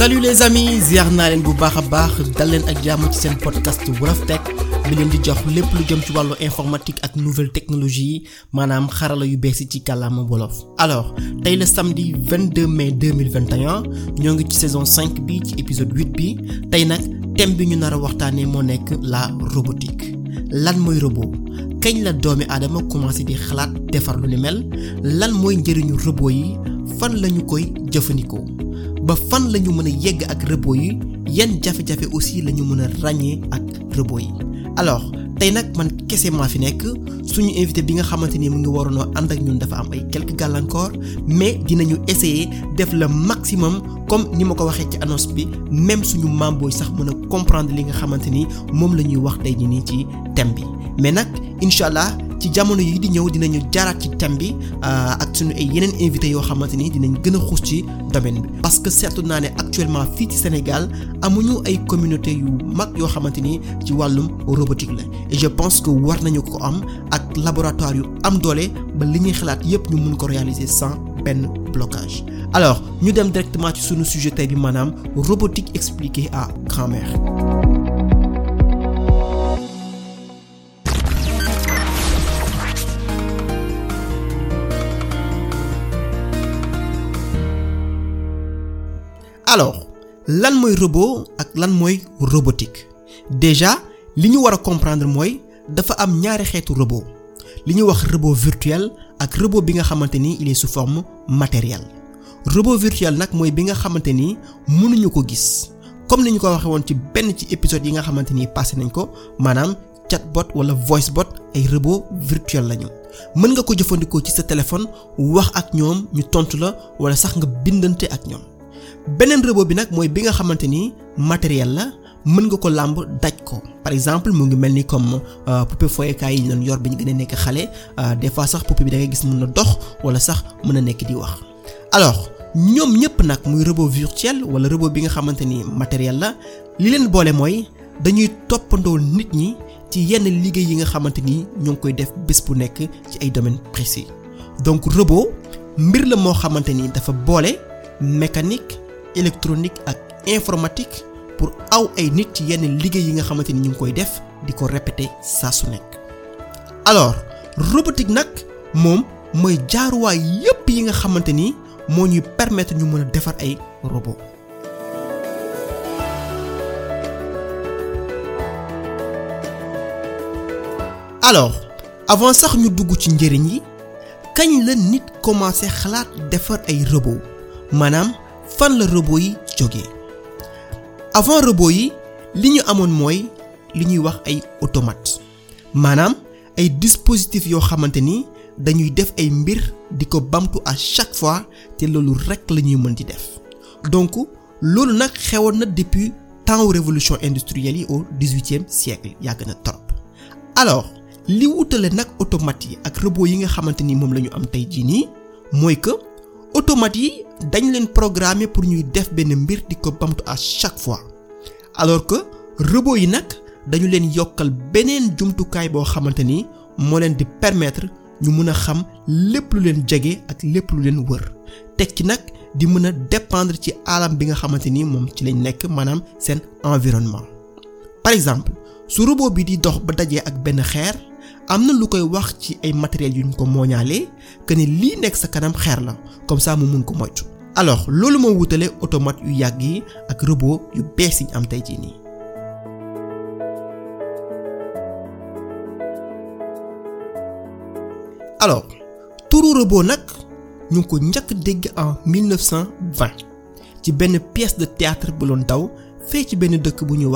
salut les amis ziar naa leen bu baax a baax dal leen ak jàmm ci seen podcast Wolof Tech. Bi leen di jox lépp lu jëm ci wàllu informatique ak nouvelle technologie yi maanaam xarala yu bees yi ci kàllaama wolof. alors tey la samedi 22 mai 2021 ñoo ngi ci saison 5 bi ci épisode 8 bi. Tey nag thème bi ñu nar a waxtaanee moo nekk la robotique. Lan mooy robot? Kañ la doomi aadama commencé di xalaat defar lu ni mel? Lan mooy njëriñu robot yi? Fan lañu koy jëfandikoo? Ba fan la ñu mën a yegg ak robot yi yan jafe-jafe aussi la ñu mën a ràññee ak robot yi alors tey nag man kese maa fi nekk suñu invité bi nga xamante ni mu ngi waroonoo ànd ak ñun dafa am ay quelques gàllankoor mais dinañu essayer def le maximum comme ni ma ko waxee ci annonce bi même suñu membre sax mën a comprendre li nga xamante ni moom la ñuy wax tey jii nii ci thème bi mais nag incha. Ci jamono yi di ñëw dinañu ci thème bi ak suñu ay yeneen invité yoo xamante ni parce que seetlu naa ne actuellement fii ci Sénégal amuñu ay communauté yu mag yoo xamante ni ci robotique et je pense que war nañu ko am ak laboratoire yu am doole ba li ñuy xalaat ñu réaliser sans blocage. Alors ñu dem directement ci suñu sujet tey bi robotique expliquée à grand-mère alors lan mooy robot ak lan mooy robotique? Déjà li ñu war a comprendre mooy dafa am ñaari xeetu robot. Li ñuy wax robot virtuel ak robot bi nga xamante ni il est sous forme matérielle. Robot virtuel nag mooy bi nga xamante ni mënuñu ko gis. Comme ni ñu ko waxee woon ci benn ci épisode yi nga xamante ni passé nañ ko maanaam chatbot wala voice bot ay robot virtuel lañu. Mën nga ko jëfandikoo ci sa téléphone wax ak ñoom ñu tontu la wala sax nga bindante ak ñoom. Beneen robot bi nag mooy bi nga xamante ni matériel la mën nga ko làmb daj ko par exemple mu ngi mel ni comme poupée foyekaay yi ñu yor bi ñu a nekk xale des fois sax poupée bi da ngay gis mën na dox wala sax mën wax. alors ñoom ñëpp nag muy robot virtuel wala robot bi nga xamante ni matériel la li leen boole mooy dañuy toppandoo nit ñi ci yenn liggéey yi nga xamante ni ñoo ngi koy def bés bu nekk ci ay domaines précis donc robot mbir la moo xamante ni dafa boole mécanique. Électronique ak informatique pour aw ay nit ci yenn liggéey yi nga xamante ni ñu ngi koy def di ko répéter saa su nekk. Alors robotique nag moom mooy jaaruwaay yépp yi nga xamante ni ñuy permettre ñu mën a ay robot. Alors avant sax ñu dugg ci njëriñ yi kañ la nit commencé xalaat defar ay robot? Maanaam fan la robot yi jógee. Avant robot yi li ñu amoon mooy li ñuy wax ay automate. Maanaam ay dispositifs yoo xamante ni dañuy def ay mbir di à chaque fois te loolu rekk la ñuy mën di def. Donc loolu nag na depuis temps révolution industrielle yi au dix-huitième siècle na trop. Alors li wutale nag automate yi ak robot yi nga xamante ni moom la que automate yi dañ leen programmer pour ñuy def benn mbir di ko bamtu à chaque fois. Alors que robot yi nag dañu leen yokkal beneen jumtukaay boo xamante ni moo leen di permettre ñu mën a xam lépp lu leen jege ak lépp lu leen wër. Teg ci nag di mën a dépendre ci alam bi nga xamante ni moom ci lañ nekk maanaam seen environnement. Par exemple su robot bi di dox ba dajee ak benn xeer am na lu koy wax ci ay yu que ni lii nekk sa kanam xeer comme ça mu mun ko moytu. alors loolu moo robot yu bees yi alors turu robot nag ñu ko njëkk en 1920 ci benn pièce de théâtre bu doon daw fee ci benn dëkk bu ñuy.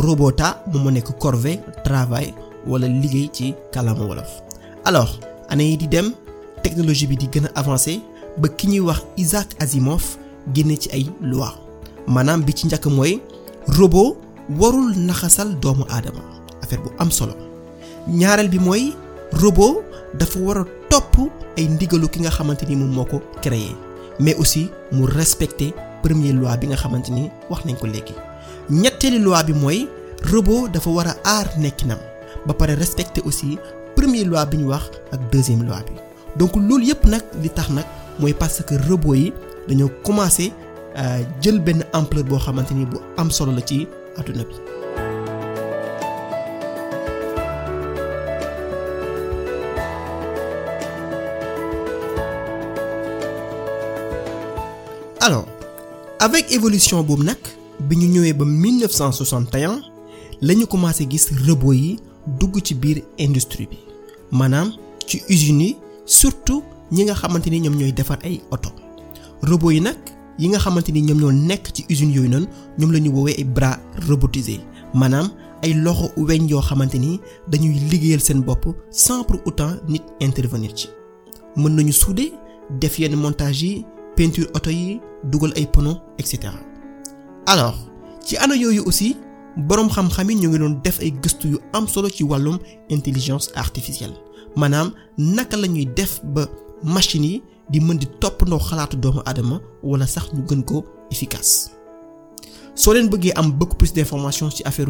Robota moom moo nekk corvée travail wala liggéey ci kàllaama wolof. Alors année yi di dem technologie bi di gën a avancer ba ki ñuy wax Isaac Asimov génne ci ay loi. Maanaam bi ci njëkk mooy robot warul naxasal doomu aadama. Affaire bu am solo. Ñaareel bi mooy robot dafa war a topp ay ndigalu ki nga xamante ni moom moo ko créé. Mais aussi mu respecter première loi bi nga xamante ni wax nañ ko léegi. Ñetteeli loi bi mooy robot dafa war a aar nekkinam ba pare respecter aussi première loi bi ñu wax ak deuxième loi bi donc loolu yëpp nag li tax nag mooy parce que robot yi dañoo commencé jël benn ampleur boo xamante ni bu am solo la ci adduna bi. alors avec évolution boobu nag bi ñu ñëwee ba 1961 la ñu commencé gis robot yi dugg ci biir industrie bi. Maanaam ci yi surtout ñi nga xamante ni ñoom ñooy defar ay oto. Robot yi nag yi nga xamante ni ñoom ñoo nekk ci yooyu noonu ñoom la bras robotisés. Maanaam sans pour autant nit intervenir ci. Mën nañu souder def yenn montage peinture oto yi dugal ay alors ci ana yooyu aussi boroom xam-xam yi ñu ngi doon def ay gëstu yu am solo ci wàllum intelligence artificielle. Maanaam naka la ñuy def ba machines yi di mën di toppandoo xalaatu doomu aadama wala sax ñu gën ko efficace. Soo leen bëggee am beaucoup plus d'informations ci affaire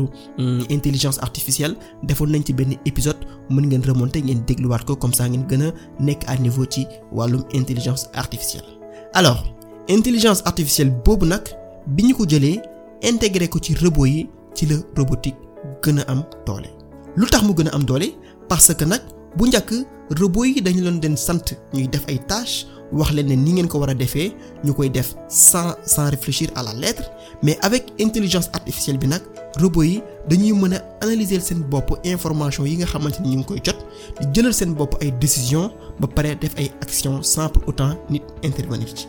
intelligence artificielle defoon nañ ci benn épisode mën ngeen remonter ngeen dégluwaat ko comme ça ngeen gën a nekk à niveau ci wàllum intelligence artificielle. Alors intelligence artificielle boobu nag bi ñu ko jëlee intégré ko ci robot yi ci la robotique gën a am doole. Lu tax mu gën a am doole? Parce que nag bu njëkk robot yi dañu leen den sant ñuy def ay tâches wax leen ne ni ngeen ko war a defee ñu koy def sans sans réfléchir à la lettre. Mais avec intelligence artificielle bi nag robot yi dañuy mën a analyser seen bopp information yi nga xamante ni ñu ngi koy jot di jëlal seen bopp ay décisions ba pare def ay actions sans pour autant nit intervenir ci.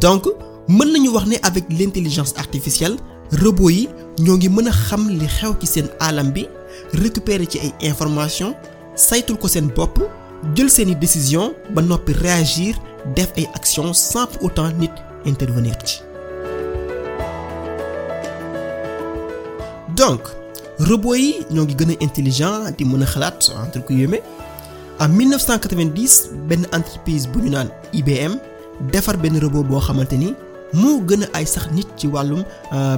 Donc mën nañu wax ne avec l'intelligence artificielle robot yi ñoo ngi mën a xam li xew ci seen alam bi récupérer ci ay informations saytul ko seen bopp jël seeni décisions ba noppi réagir def ay actions sans pour autant nit intervenir ci. Donc robot yi ñoo ngi gën a intelligent di mën a xalaat entre guillemets. En 1990 benn entreprise bu ñu naan IBM defar benn robot boo xamante ni moo gën a ay sax nit ci wàllum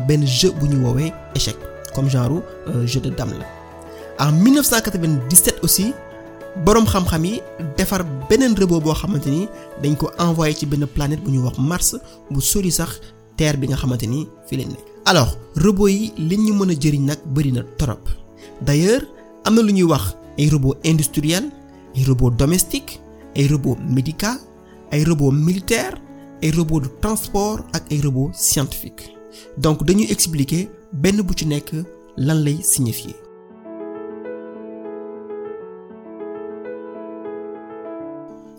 benn jeu bu ñu woowee échec comme genre jeu de dame la. En 1997 aussi boroom xam-xam defar robot boo xamante ni dañ ko envoyé ci benn planète bu Mars bu sori sax Terre bi nga xamante ni fi alors robot yi li ñu mën a na d'ailleurs am na lu ñuy robot industriel ay robot domestique ay robot médical ay robot militaire ay robot de transport ak ay robot scientifique. Donc dañuy expliquer benn bu ci nekk lan lay signifier.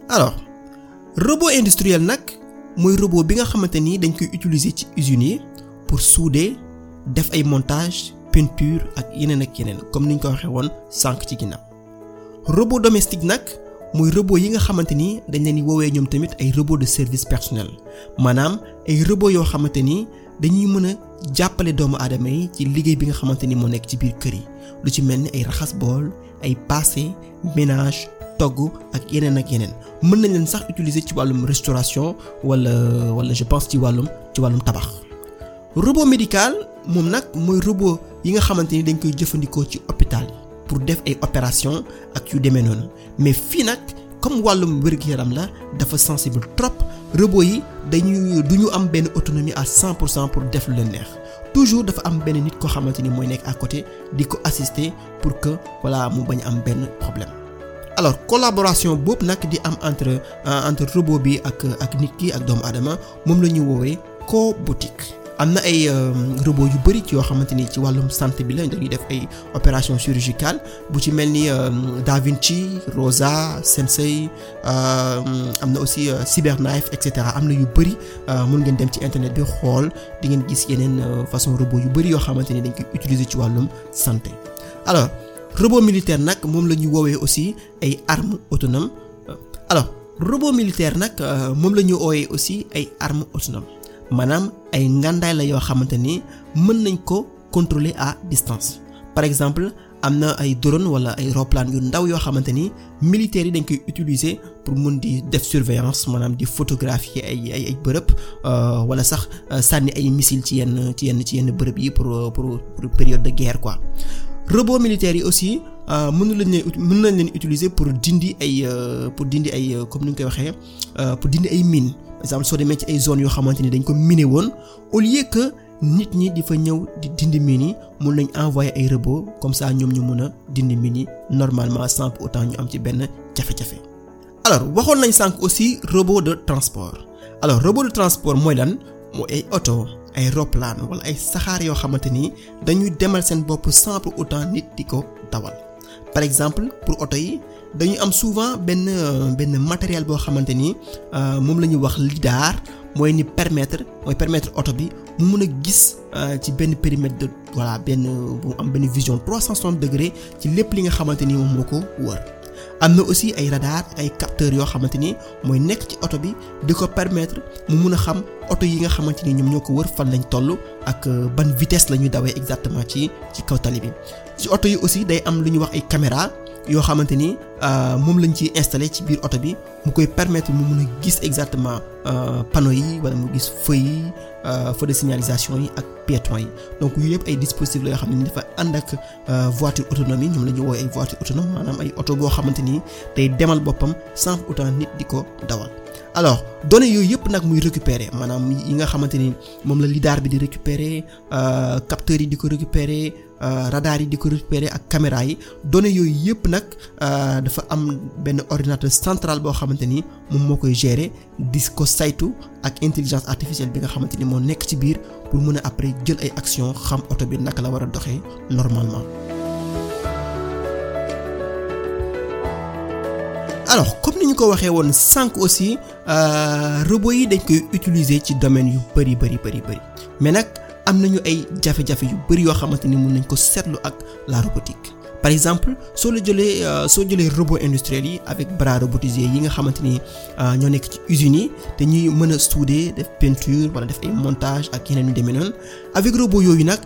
Alors robot industriel nag mooy robot bi nga xamante ni dañ koy utiliser ci usines yi pour souder def ay montage peinture ak yeneen ak yeneen comme niñ ko waxee woon sànq ci ginnaaw. Robot domestique nag mooy robot yi nga xamante ni dañ leen di woowee ñoom tamit robot de service personnel. Maanaam ay robot yoo xamante ni dañuy mën a jàppale doomu aadama yi ci liggéey bi nga xamante ni moo nekk ci biir kër yi. Lu ci mel ni ay raxas bool ay paase ménage togg ak yeneen ak yeneen. Mën nañ utiliser restauration je pense robot médical robot pour def ay opération ak yu mais fii comme wàllum wér-gu-yaram la dafa sensible trop. Robot yi dañuy autonomie à 100 pour cent pour def lu leen toujours dafa am benn nit à côté di assister pour que voilà mu bañ am benn problème. alors collaboration boobu nag di am entre entre robot bi ak ak nit ki ak doomu moom am na ay robot yu bari ci yoo xamante ni ci wàllum santé bi la dañuy def ay opération chirurgicale bu ci mel ni Da Vinci Rosa Sensei am na aussi Cyberknife et cetera. Am na yu bari mën ngeen dem ci internet bi xool di ngeen gis yeneen façon robot yu bari yoo xamante ni dañ koy utiliser ci wàllum santé. Alors. robot militaire nag moom la ñu woowee aussi ay armes autonomes. Alors robot militaire nag moom la ñu woowee aussi ay armes autonomes maanaam ay ngàndaay contrôler à distance par exemple am na ay drone wala ay militaires yi pour mun di def surveillance maanaam di photographier ay ay ay bërëb pour pour période de guerre quoi. robot militaires yi aussi mënu lañ leen pour dindi ay pour pour exemple soo demee ci ay zones yoo xamante ni dañ ko miné woon au lieu que nit ñi di fa ñëw di dindi mine yi mun nañ envoyer ay robots comme ça ñoom ñu mun a dindi mine normalement sans autant ñu am ci benn jafe-jafe. alors waxoon nañ sànq aussi robot de transport. Alors robot de transport mooy lan? Mooy ay oto ay roplaan wala ay saxaar yoo xamante ni dañuy demal seen bopp sans autant nit di ko dawal par exemple pour oto yi dañuy am souvent benn benn matériel boo xamante ni moom la ñuy wax lidar mooy ni permettre mooy permettre oto bi mu mun a gis ci benn périmètre de voilà benn bu am benn vision 360 degrés ci lépp li nga xamante ni moom moo ko wër. Am na aussi ay radar ay capteurs yoo xamante ni mooy nekk ci oto bi di ko permettre mu mun a xam oto yi nga xamante ni ñoom ñoo ko wër fan lañ toll ak ban vitesse la ñuy dawee exactement ci ci kaw tali bi. Ci oto yi aussi day am lu ñuy wax ay caméra yoo xamante ni moom lañ ciy installé ci biir oto bi mu koy permettre mu mun a gis exactement panneaux yi wala mu gis feu yi feu de signalisation yi ak piétons yi. Donc yu yëpp ay dispositifs la yoo xam ne dafa voiture autonome yi ñoom la voiture autonome maanaam ay oto demal boppam sans autant nit di ko alors données yooyu yëpp nag muy récupérer maanaam yi nga lidar bi di capteurs récupérer radar yi di ko récupérer ak caméra yi données yooyu yëpp nag dafa am benn ordinateur central boo gérer artificielle pour mën action normalement. alors comme ni ñu ko waxee aussi robots yi dañ koy domaine am nañu ay jafe-jafe yu bari yoo xamante ni mën nañ ko seetlu ak la robotique. Par exemple soo la jëlee soo jëlee robot industriels yi avec bras robotisés yi nga xamante ni ñoo nekk ci usines yi te ñuy mën a souder def peinture wala def ay montage ak yeneen yu demee noonu. Avec robot yooyu nag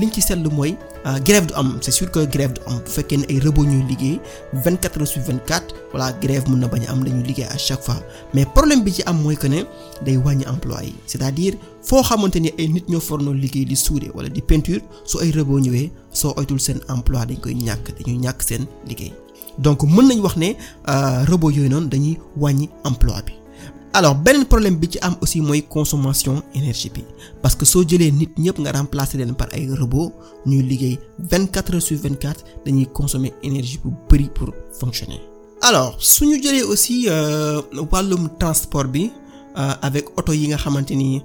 liñ ci seetlu mooy grève du am c'est sûr que grève du am bu fekkee ne ay robots ñuy liggéey 24 heures sur 24 voilà grève mën na bañ a am dañuy liggéey à chaque fois. Mais problème bi ci am mooy que ne day wàññi emploi yi. C'est-à-dire foo xamante ni ay nit ñoo fornoo liggéey di souder wala di peinture su ay robots ñëwee soo oytul seen emploi dañ koy ñàkk dañuy ñàkk seen liggéey. Donc mën nañ wax ne robots yooyu noonu dañuy wàññi emploi bi. Alors beneen problème bi ci aussi mooy consommation énergie parce que soo jëlee nit ñëpp nga remplacer leen par ay robots ñuy liggéey 24 heures sur 24 dañuy consommer énergie bu pour fonctionner. alors su ñu jëlee aussi wàllum transport bi avec oto yi nga xamante ni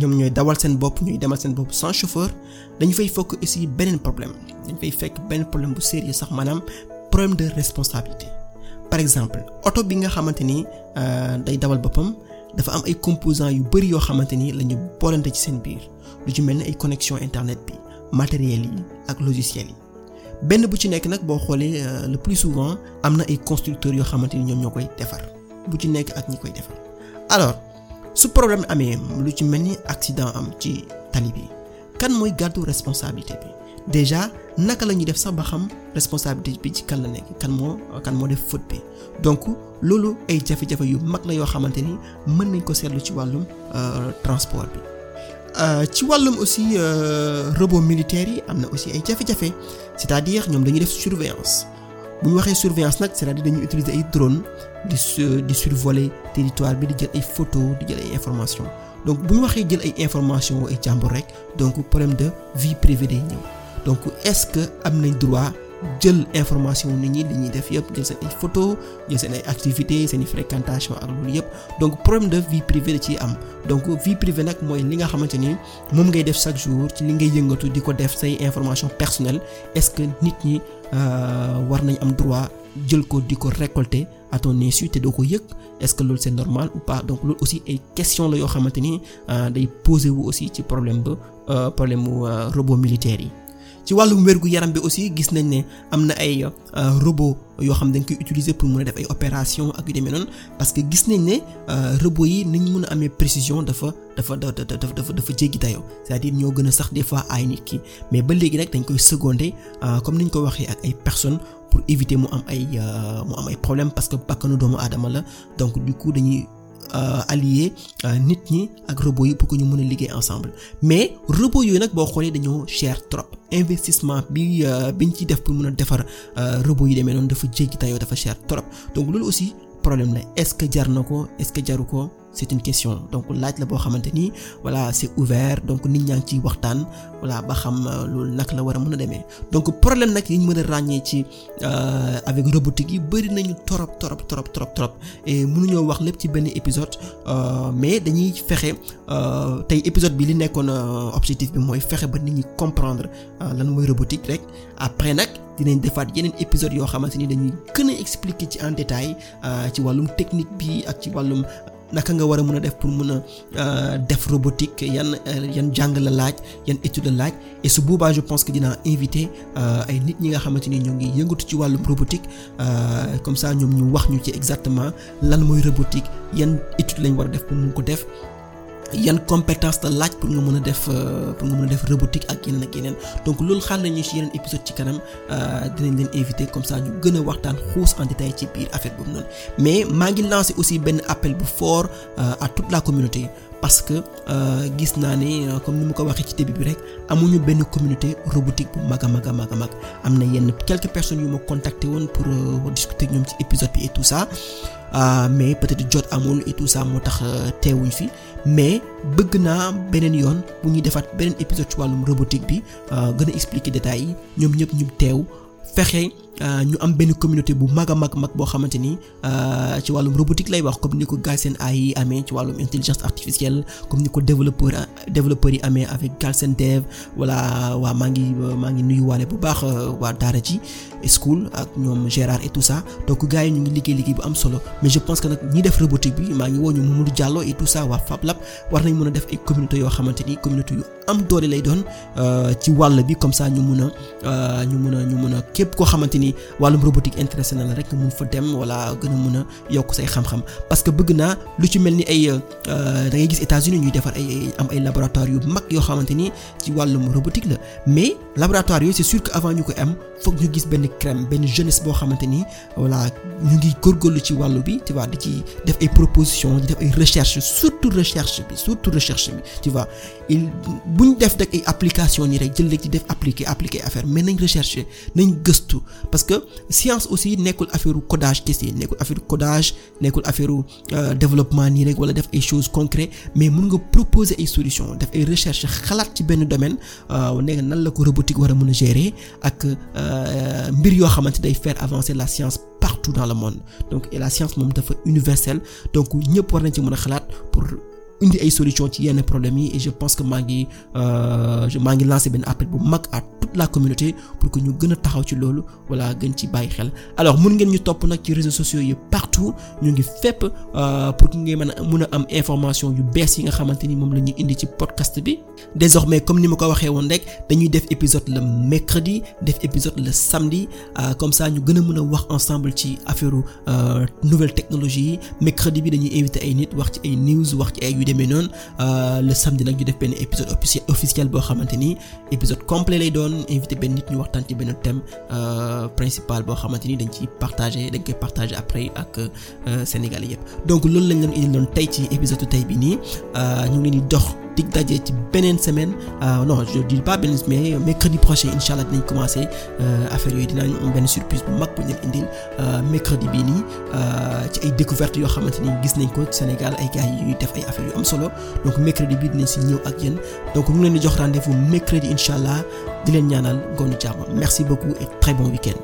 ñoom ñooy dawal seen bopp ñuy demal seen bopp sans chauffeur dañu fay fekk aussi beneen problème dañu fay fekk benn problème bu sérieux sax problème de responsabilité. Par exemple oto bi nga xamante ni day dawal boppam dafa am ay composants yu bari yoo xamante ni la ci seen connexion internet bi matériel yi ak logiciel yi. Benn bu ci xoolee le plus souvent am na ay constructeurs yoo xamante ni ñoom ñoo koy defar. Bu ci nekk alors su problème amee lu ci accident am ci tali bi kan responsabilité bi? Déjà naka la ñuy def sax ba xam responsabilité bi ci kan la nekk kan moo kan moo def faute bi. Donc loolu ay jafe-jafe yu mag la yoo xamante ni mën nañ ko seetlu ci wàllum transport bi. Ci wàllum aussi robot militaires yi am na aussi ay jafe-jafe. C'est-à-dire ñoom dañuy def surveillance. Bu ñu waxee surveillance nag c'est-à-dire dañuy utiliser ay drone di di survoler territoire bi di jël ay photos di jël ay informations. Donc bu ñu waxee jël ay informations ay jàmbur rek donc problème de vie privée day ñëw. Donc est-ce que am nañ droit jël information nit ñi li ñuy def yëpp jël seen ay photos jël seen ay activités seen i fréquentation ak loolu yëpp. Donc problème de vie privée da ciy am. Donc vie privée nag mooy li nga xamante ni moom ngay def chaque jour ci li ngay yëngatu di ko def say information personnelle. Est-ce que nit ñi war nañ am droit jël ko di ko récolter à ton insu te doo ko yëg? Est-ce que loolu c'est normal ou pas? Donc loolu aussi ay question la yoo xamante ni day poser wu aussi ci problème ba problème mu robot militaire yi. Ci wàllum wérgu yaram bi aussi gis nañ ne am na ay robot yoo xam dañ koy utiliser pour mën a def ay opération ak yu demee noonu parce que gis nañ ne robot yi mën a précision dafa dafa dafa dafa c'est-à-dire ñoo gën a sax des fois ay nit ki mais ba léegi nag dañ koy seconder comme ni ñu ko waxee ak pour éviter mu am parce que bakkanu doomu aadama la donc. Allier nit ñi ak robots yi pour que ñu mën a liggéey ensemble. Mais robots yooyu nag boo xoolee dañoo cher trop. Investissement bi biñ ci def pour mën a defar robots yi demee noonu dafa jéggi tayoo dafa cher trop. Donc loolu aussi problème la. Est-ce que jar na ko? Est-ce que jaru ko? C'est une question donc laaj la boo xamante ni voilà c'est ouvert donc nit ñaa ngi ciy waxtaan voilà ba xam loolu nag la war a mën a demee. Donc problème nag yi ñu mën a ràññee ci avec robotique yi bari nañu torop torop torop torop torop et mënuñoo wax lépp ci benn épisode mais dañuy fexe tey épisode bi li nekkoon objectif bi mooy fexe ba nit ñi comprendre lan mooy robotique rek. Après nag dinañ defaat yeneen épisode yoo xamante ni dañuy gën a expliquer ci en détail ci wàllum technique bi ak ci wàllum naka nga war a mën a def pour mën a def robotique yan yan jàng la laaj yan étude la laaj. Et su boobaa je pense que dinaa inviter ay nit ñi nga xamante ni ñoo ngi yëngatu ci wàllum robotique comme ça ñoom ñu wax ñu ci exactement lan mooy robotique yan étude lañ war a def pour mun ko def yan compétence la laaj pour nga mën a def pour nga mën a def robotique ak yeneen ak yeneen. Donc loolu xaar nañu ci yeneen épisode ci kanam dinañ leen inviter comme ça ñu gën a waxtaan xuus en détail ci biir affaire boobu noonu. Mais maa ngi lancer aussi benn appel bu fort à toute la communauté parce que gis naa ne comme ni ma ko waxee ci début bi rek amuñu benn communauté robotique bu mag a mag a mag a mag. Am na yenn quelques personnes yu ma contacté woon pour discuter ñoom ci épisode bi et tout ça. Mais peut-être jot amul et tout ça moo tax teewuñ fi mais bëgg naa beneen yoon bu ñuy defaat beneen épisode ci wàllum robotique bi gën a expliquer détails yi. Ñoom ñëpp ñu teew fexe ñu am benn communauté bu mag a mag mag boo xamante ni ci wàllum robotique lay wax comme ni ko Galsen AI yi amee ci wàllum intelligence artificielle comme ni ko développeur développeurs yi amee avec Galsen Dev. Voilà waa maa ngi maa ngi nuyuwaale bu baax waa Daara ji. School ak ñoom Gérard et tout ça. Donc gars yi ñu ngi liggéey liggéey bu am solo. Mais je pense que nag ñi def robotique bi maa ngi woo ñu Mamadou Diallo et tout ça waa Fab Lab war nañ mën a def ay communauté yoo xamante ni communauté yu am doole lay doon ci wàll bi comme ça ñu mun a ñu mun a ñu mun a képp koo xamante ni wàllum robotique mun fa dem wala gën a a yokk say parce que bëgg naa lu ci mel ni ay da ngay gis États-Unis am ay laboratoire mag yoo xamante ni ci wàllum robotique la. Mais laboratoire yooyu c'est sûr que avant ñu ko am foog ñu gis benn crème benn jeunesse boo xamante ni voilà ñu ngi góorgóorlu ci wàllu bi tu vois di def ay propositions di def ay recherche surtout recherche bi surtout recherche tu vois bu ñu def rek ay application nii rek jël rek ci def appliquer appliquer affaire mais nañ rechercher nañ gëstu. Parce que science aussi nekkul affaire codage kese nekkul affaire codage nekkul affaire développement nii rek wala def ay choses concrètes mais mun nga proposer ay solutions def ay recherche xalaat ci benn domaine nekk nan la ko robotique war a mën a gérer ak mbir yoo xamante day faire avancer la science partout dans le monde. Donc et la science moom dafa universelle donc ñëpp war nañ ci mën a xalaat pour indi ay solution ci yenn problèmes yi et je pense que maa ngi maa ngi lancé benn appel bu mag à toute la communauté pour que ñu gën a taxaw ci loolu wala gën ci bàyyi xel. Alors mun ngeen ñu topp nag ci réseaux sociaux yi partout ñu ngi fépp pour que ngeen mën a mën a am information yu bees yi nga xamante ni moom la ñuy indi ci podcast bi. Désormais comme ni ma ko waxee woon rek dañuy def épisode le mercredi def épisode le samedi comme ça ñu gën a mën a wax ensemble ci affaire nouvelle technologie yi. Mercredi bi dañuy invité ay nit wax ci ay news wax ci ay demee noonu le samedi nag ñu def benn épisode officiel officiel boo xamante épisode complet lay doon invité benn nit ñu waxtaan ci thème principal boo xamante ni dañ ciy partager dañ koy après ak Sénégal yépp. Donc loolu lañ leen indi loon ci épisode tey bi nii ñu ngi dox dig daje ci beneen semaine. Non je dis pas beneen mais mercredi prochain incha allah dinañ commencer affaire yooyu dinañ am benn surprise bu mag bu ñu indil mercredi bii nii ci ay découvertes yoo xamante ni gis nañ ko Sénégal ay gars yi ñuy def ay affaires yu am solo. Donc mercredi bii dinañ si ñëw ak yéen. Donc ñu ngi leen di jox rendez-vous mercredi incha allah di leen ñaanal ngoonu jàmm. Merci beaucoup et très bon week-end